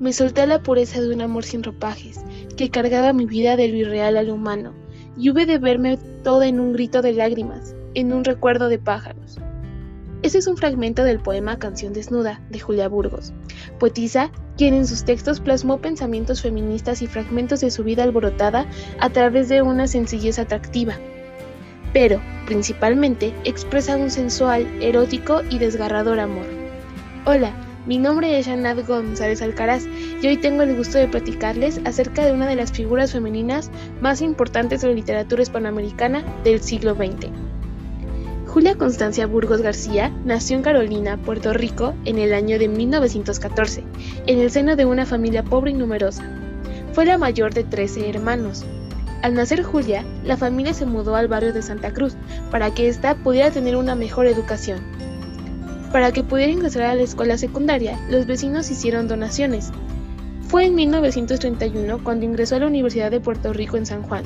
Me solté la pureza de un amor sin ropajes, que cargaba mi vida de lo irreal a lo humano, y hube de verme toda en un grito de lágrimas, en un recuerdo de pájaros. Este es un fragmento del poema Canción Desnuda de Julia Burgos, poetisa quien en sus textos plasmó pensamientos feministas y fragmentos de su vida alborotada a través de una sencillez atractiva, pero, principalmente, expresa un sensual, erótico y desgarrador amor. Hola, mi nombre es Janat González Alcaraz y hoy tengo el gusto de platicarles acerca de una de las figuras femeninas más importantes de la literatura hispanoamericana del siglo XX. Julia Constancia Burgos García nació en Carolina, Puerto Rico, en el año de 1914, en el seno de una familia pobre y numerosa. Fue la mayor de 13 hermanos. Al nacer Julia, la familia se mudó al barrio de Santa Cruz para que ésta pudiera tener una mejor educación. Para que pudiera ingresar a la escuela secundaria, los vecinos hicieron donaciones. Fue en 1931 cuando ingresó a la Universidad de Puerto Rico en San Juan.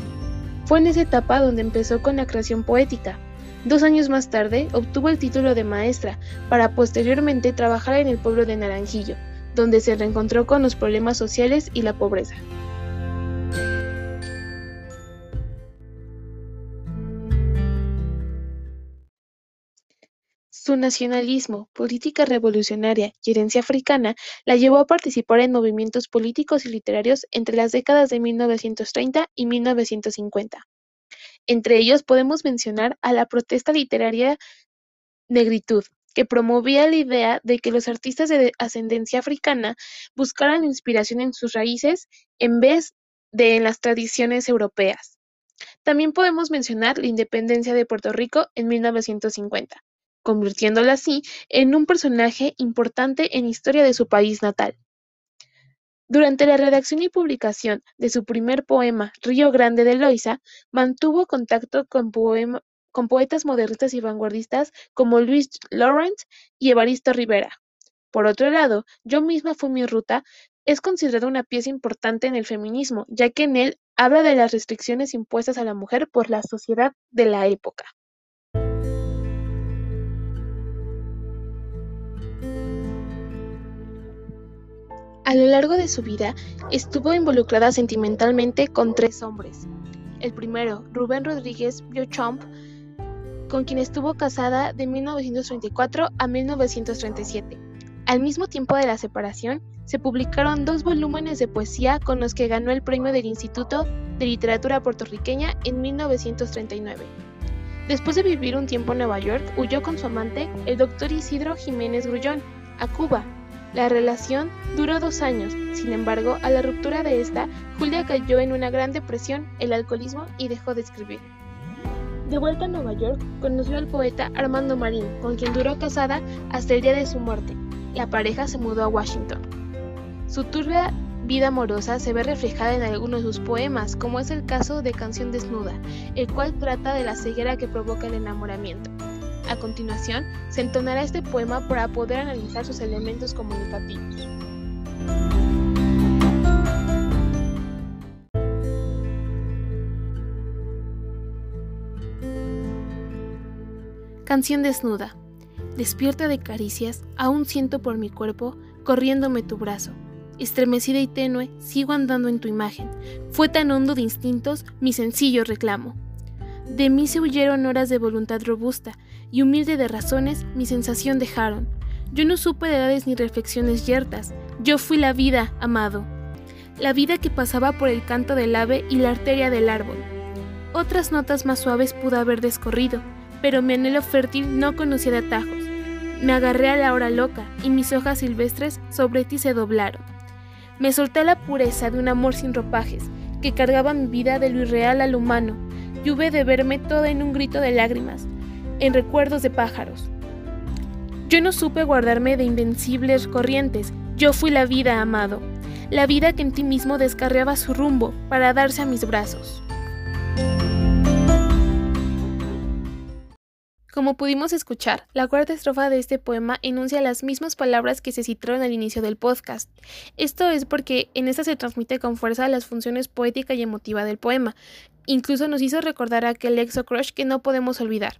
Fue en esa etapa donde empezó con la creación poética. Dos años más tarde obtuvo el título de maestra para posteriormente trabajar en el pueblo de Naranjillo, donde se reencontró con los problemas sociales y la pobreza. Su nacionalismo, política revolucionaria y herencia africana la llevó a participar en movimientos políticos y literarios entre las décadas de 1930 y 1950. Entre ellos podemos mencionar a la protesta literaria Negritud, que promovía la idea de que los artistas de ascendencia africana buscaran inspiración en sus raíces en vez de en las tradiciones europeas. También podemos mencionar la independencia de Puerto Rico en 1950 convirtiéndola así en un personaje importante en historia de su país natal. Durante la redacción y publicación de su primer poema Río Grande de Loíza, mantuvo contacto con, poetas modernistas y vanguardistas como Luis Laurent y Evaristo Rivera. Por otro lado, Yo misma fui mi ruta es considerado una pieza importante en el feminismo, ya que en él habla de las restricciones impuestas a la mujer por la sociedad de la época. A lo largo de su vida estuvo involucrada sentimentalmente con tres hombres. El primero, Rubén Rodríguez Biochomp, con quien estuvo casada de 1934 a 1937. Al mismo tiempo de la separación, se publicaron dos volúmenes de poesía con los que ganó el premio del Instituto de Literatura Puertorriqueña en 1939. Después de vivir un tiempo en Nueva York, huyó con su amante, el doctor Isidro Jiménez Grullón, a Cuba, la relación duró dos años, sin embargo, a la ruptura de esta, Julia cayó en una gran depresión, el alcoholismo y dejó de escribir. De vuelta a Nueva York, conoció al poeta Armando Marín, con quien duró casada hasta el día de su muerte. La pareja se mudó a Washington. Su turbia vida amorosa se ve reflejada en algunos de sus poemas, como es el caso de Canción Desnuda, el cual trata de la ceguera que provoca el enamoramiento. A continuación, se entonará este poema para poder analizar sus elementos comunicativos. Canción desnuda. Despierta de caricias, aún siento por mi cuerpo corriéndome tu brazo. Estremecida y tenue, sigo andando en tu imagen. Fue tan hondo de instintos mi sencillo reclamo. De mí se huyeron horas de voluntad robusta, y humilde de razones mi sensación dejaron. Yo no supe de edades ni reflexiones yertas, yo fui la vida, amado. La vida que pasaba por el canto del ave y la arteria del árbol. Otras notas más suaves pudo haber descorrido, pero mi anhelo fértil no conocía de atajos. Me agarré a la hora loca y mis hojas silvestres sobre ti se doblaron. Me solté la pureza de un amor sin ropajes, que cargaba mi vida de lo irreal a lo humano, y hube de verme toda en un grito de lágrimas, en recuerdos de pájaros. Yo no supe guardarme de invencibles corrientes, yo fui la vida, amado, la vida que en ti mismo descarriaba su rumbo para darse a mis brazos. Como pudimos escuchar, la cuarta estrofa de este poema enuncia las mismas palabras que se citaron al inicio del podcast. Esto es porque en esta se transmite con fuerza las funciones poética y emotiva del poema. Incluso nos hizo recordar aquel exo crush que no podemos olvidar.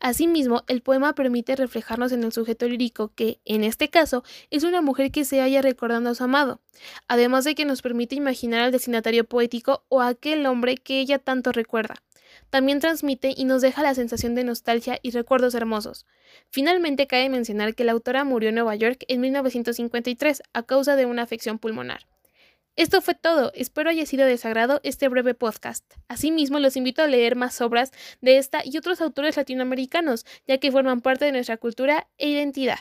Asimismo, el poema permite reflejarnos en el sujeto lírico que, en este caso, es una mujer que se halla recordando a su amado, además de que nos permite imaginar al destinatario poético o a aquel hombre que ella tanto recuerda. También transmite y nos deja la sensación de nostalgia y recuerdos hermosos. Finalmente, cabe mencionar que la autora murió en Nueva York en 1953 a causa de una afección pulmonar. Esto fue todo, espero haya sido de sagrado este breve podcast. Asimismo, los invito a leer más obras de esta y otros autores latinoamericanos, ya que forman parte de nuestra cultura e identidad.